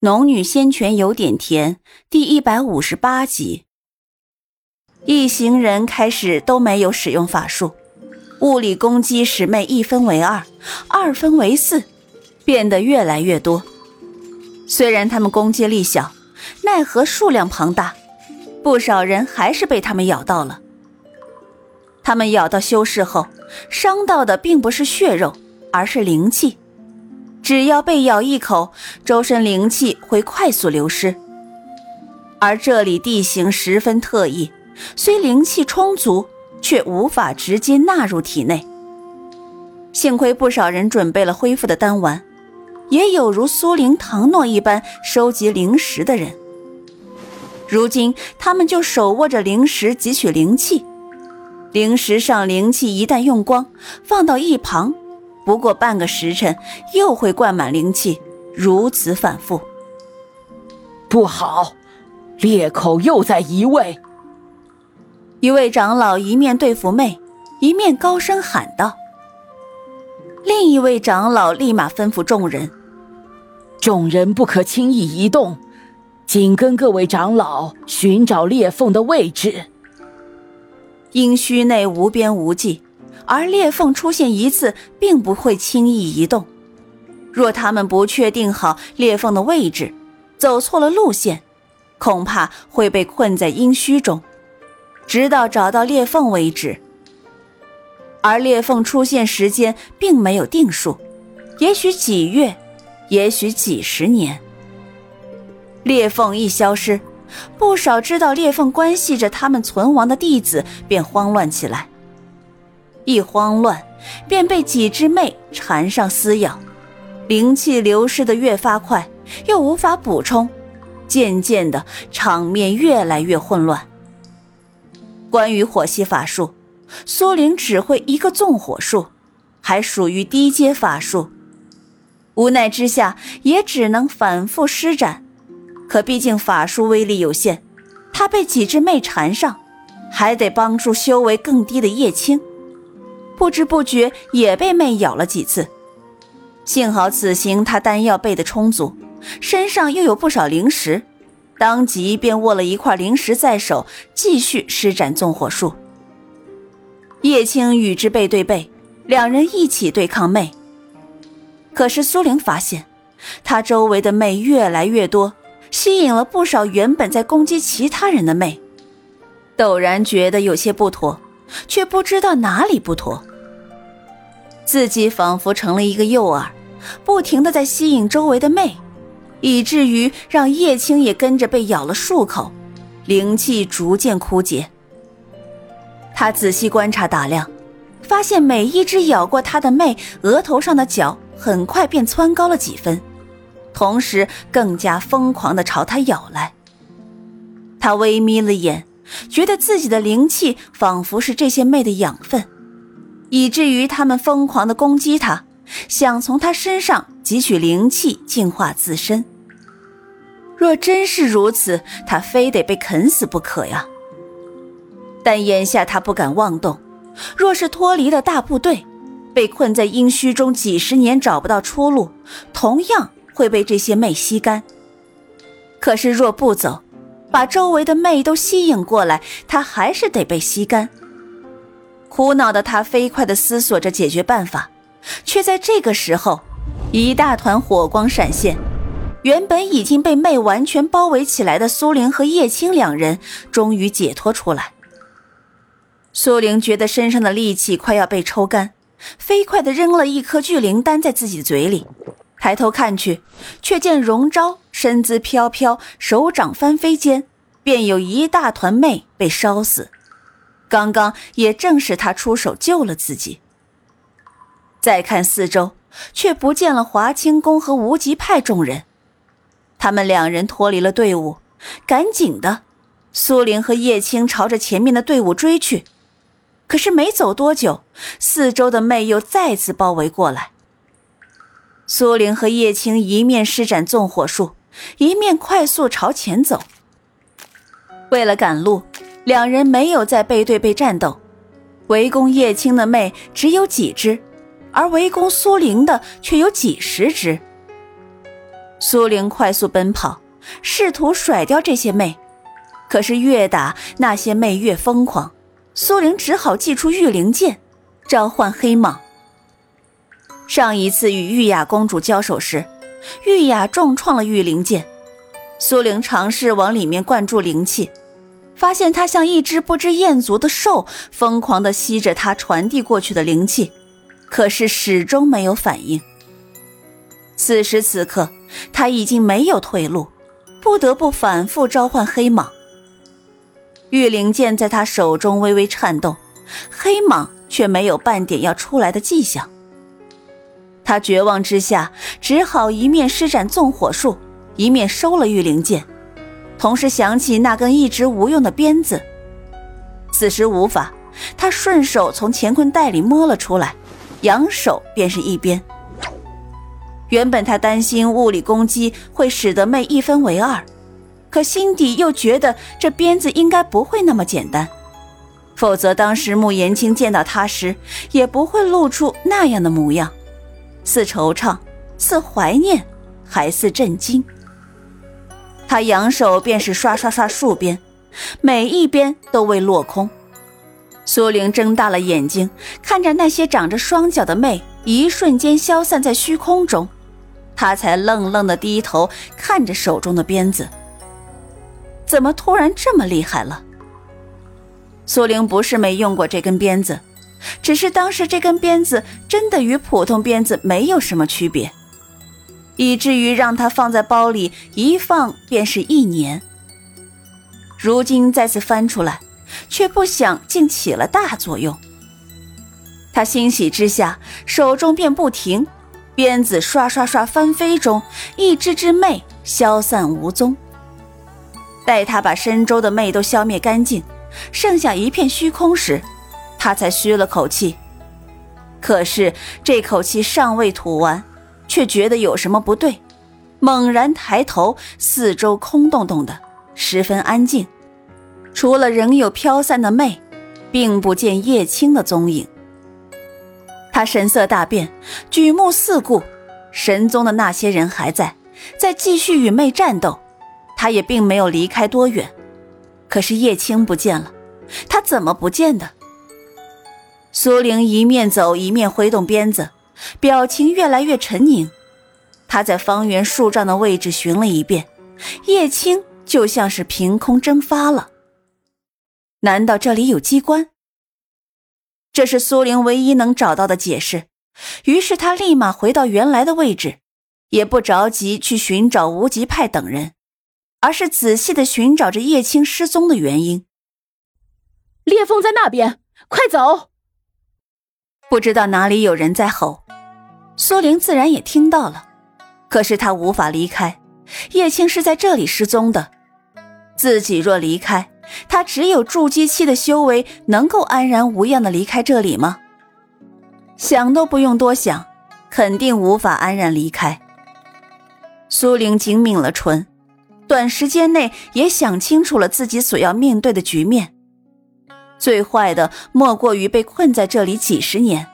《农女仙泉有点甜》第一百五十八集，一行人开始都没有使用法术，物理攻击使妹一分为二，二分为四，变得越来越多。虽然他们攻击力小，奈何数量庞大，不少人还是被他们咬到了。他们咬到修士后，伤到的并不是血肉，而是灵气。只要被咬一口，周身灵气会快速流失。而这里地形十分特异，虽灵气充足，却无法直接纳入体内。幸亏不少人准备了恢复的丹丸，也有如苏灵、唐诺一般收集灵石的人。如今他们就手握着灵石汲取灵气，灵石上灵气一旦用光，放到一旁。不过半个时辰，又会灌满灵气，如此反复。不好，裂口又在移位。一位长老一面对付妹，一面高声喊道。另一位长老立马吩咐众人：众人不可轻易移动，紧跟各位长老寻找裂缝的位置。阴虚内无边无际。而裂缝出现一次，并不会轻易移动。若他们不确定好裂缝的位置，走错了路线，恐怕会被困在阴虚中，直到找到裂缝为止。而裂缝出现时间并没有定数，也许几月，也许几十年。裂缝一消失，不少知道裂缝关系着他们存亡的弟子便慌乱起来。一慌乱，便被几只魅缠上撕咬，灵气流失的越发快，又无法补充，渐渐的场面越来越混乱。关于火系法术，苏灵只会一个纵火术，还属于低阶法术，无奈之下也只能反复施展。可毕竟法术威力有限，他被几只魅缠上，还得帮助修为更低的叶青。不知不觉也被魅咬了几次，幸好此行他丹药备得充足，身上又有不少灵石，当即便握了一块灵石在手，继续施展纵火术。叶青与之背对背，两人一起对抗魅。可是苏玲发现，他周围的魅越来越多，吸引了不少原本在攻击其他人的魅，陡然觉得有些不妥，却不知道哪里不妥。自己仿佛成了一个诱饵，不停的在吸引周围的魅，以至于让叶青也跟着被咬了数口，灵气逐渐枯竭。他仔细观察打量，发现每一只咬过他的魅，额头上的角很快便蹿高了几分，同时更加疯狂的朝他咬来。他微眯了眼，觉得自己的灵气仿佛是这些魅的养分。以至于他们疯狂的攻击他，想从他身上汲取灵气净化自身。若真是如此，他非得被啃死不可呀！但眼下他不敢妄动。若是脱离了大部队，被困在阴虚中几十年找不到出路，同样会被这些魅吸干。可是若不走，把周围的魅都吸引过来，他还是得被吸干。苦恼的他飞快地思索着解决办法，却在这个时候，一大团火光闪现。原本已经被魅完全包围起来的苏玲和叶青两人，终于解脱出来。苏玲觉得身上的力气快要被抽干，飞快地扔了一颗聚灵丹在自己嘴里，抬头看去，却见荣昭身姿飘飘，手掌翻飞间，便有一大团魅被烧死。刚刚也正是他出手救了自己。再看四周，却不见了华清宫和无极派众人，他们两人脱离了队伍，赶紧的，苏玲和叶青朝着前面的队伍追去。可是没走多久，四周的魅又再次包围过来。苏玲和叶青一面施展纵火术，一面快速朝前走。为了赶路。两人没有在背对背战斗，围攻叶青的魅只有几只，而围攻苏玲的却有几十只。苏玲快速奔跑，试图甩掉这些魅，可是越打那些魅越疯狂。苏玲只好祭出御灵剑，召唤黑蟒。上一次与玉雅公主交手时，玉雅重创了御灵剑。苏玲尝试往里面灌注灵气，发现它像一只不知厌足的兽，疯狂地吸着他传递过去的灵气，可是始终没有反应。此时此刻，他已经没有退路，不得不反复召唤黑蟒。御灵剑在他手中微微颤动，黑蟒却没有半点要出来的迹象。他绝望之下，只好一面施展纵火术。一面收了御灵剑，同时想起那根一直无用的鞭子。此时无法，他顺手从乾坤袋里摸了出来，扬手便是一鞭。原本他担心物理攻击会使得妹一分为二，可心底又觉得这鞭子应该不会那么简单，否则当时穆言青见到他时也不会露出那样的模样，似惆怅，似怀念，还似震惊。他扬手便是刷刷刷数鞭，每一鞭都未落空。苏玲睁大了眼睛，看着那些长着双脚的魅一瞬间消散在虚空中，她才愣愣的低头看着手中的鞭子。怎么突然这么厉害了？苏玲不是没用过这根鞭子，只是当时这根鞭子真的与普通鞭子没有什么区别。以至于让他放在包里一放便是一年。如今再次翻出来，却不想竟起了大作用。他欣喜之下，手中便不停，鞭子刷刷刷翻飞中，一只只魅消散无踪。待他把身周的魅都消灭干净，剩下一片虚空时，他才吁了口气。可是这口气尚未吐完。却觉得有什么不对，猛然抬头，四周空洞洞的，十分安静，除了仍有飘散的魅，并不见叶青的踪影。他神色大变，举目四顾，神宗的那些人还在，在继续与魅战斗，他也并没有离开多远。可是叶青不见了，他怎么不见的？苏玲一面走一面挥动鞭子。表情越来越沉凝，他在方圆数丈的位置寻了一遍，叶青就像是凭空蒸发了。难道这里有机关？这是苏玲唯一能找到的解释。于是他立马回到原来的位置，也不着急去寻找无极派等人，而是仔细的寻找着叶青失踪的原因。裂缝在那边，快走！不知道哪里有人在吼。苏玲自然也听到了，可是她无法离开。叶青是在这里失踪的，自己若离开，他只有筑基期的修为，能够安然无恙的离开这里吗？想都不用多想，肯定无法安然离开。苏玲紧抿了唇，短时间内也想清楚了自己所要面对的局面。最坏的莫过于被困在这里几十年。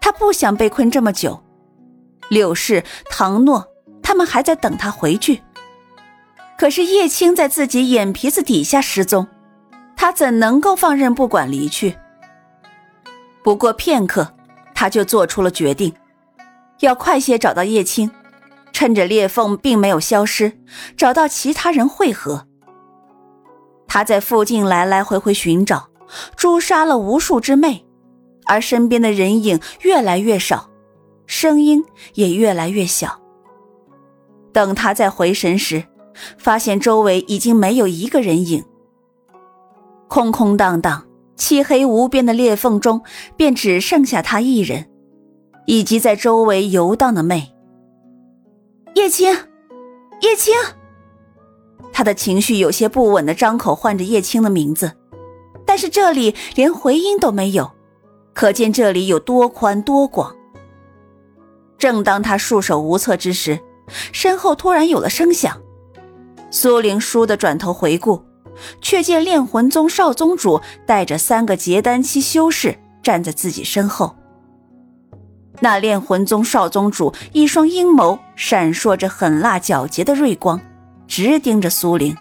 他不想被困这么久，柳氏、唐诺他们还在等他回去。可是叶青在自己眼皮子底下失踪，他怎能够放任不管离去？不过片刻，他就做出了决定，要快些找到叶青，趁着裂缝并没有消失，找到其他人汇合。他在附近来来回回寻找，诛杀了无数只魅。而身边的人影越来越少，声音也越来越小。等他再回神时，发现周围已经没有一个人影，空空荡荡、漆黑无边的裂缝中，便只剩下他一人，以及在周围游荡的魅。叶青，叶青，他的情绪有些不稳的张口唤着叶青的名字，但是这里连回音都没有。可见这里有多宽多广。正当他束手无策之时，身后突然有了声响。苏灵倏地转头回顾，却见炼魂宗少宗主带着三个结丹期修士站在自己身后。那炼魂宗少宗主一双鹰眸闪烁着狠辣皎洁的锐光，直盯着苏玲。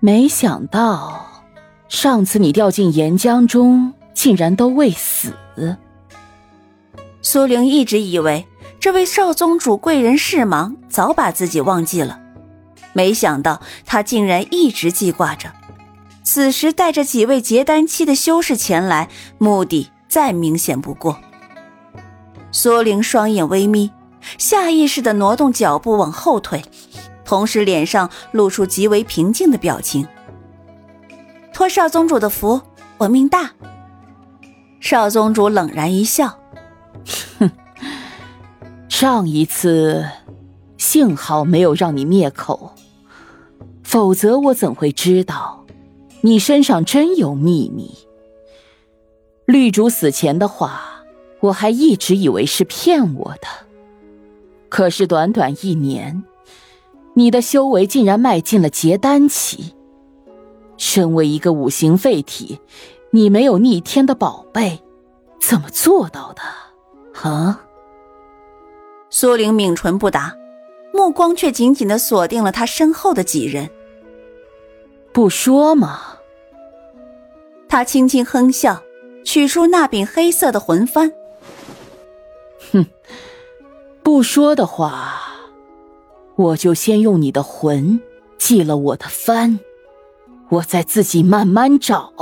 没想到，上次你掉进岩浆中，竟然都未死。苏玲一直以为这位少宗主贵人事忙，早把自己忘记了，没想到他竟然一直记挂着。此时带着几位结丹期的修士前来，目的再明显不过。苏玲双眼微眯，下意识的挪动脚步往后退，同时脸上露出极为平静的表情。托少宗主的福，我命大。少宗主冷然一笑：“哼，上一次幸好没有让你灭口，否则我怎会知道你身上真有秘密？绿竹死前的话。”我还一直以为是骗我的，可是短短一年，你的修为竟然迈进了结丹期。身为一个五行废体，你没有逆天的宝贝，怎么做到的？啊？苏玲抿唇不答，目光却紧紧的锁定了他身后的几人。不说吗？他轻轻哼笑，取出那柄黑色的魂幡。哼，不说的话，我就先用你的魂祭了我的幡，我再自己慢慢找。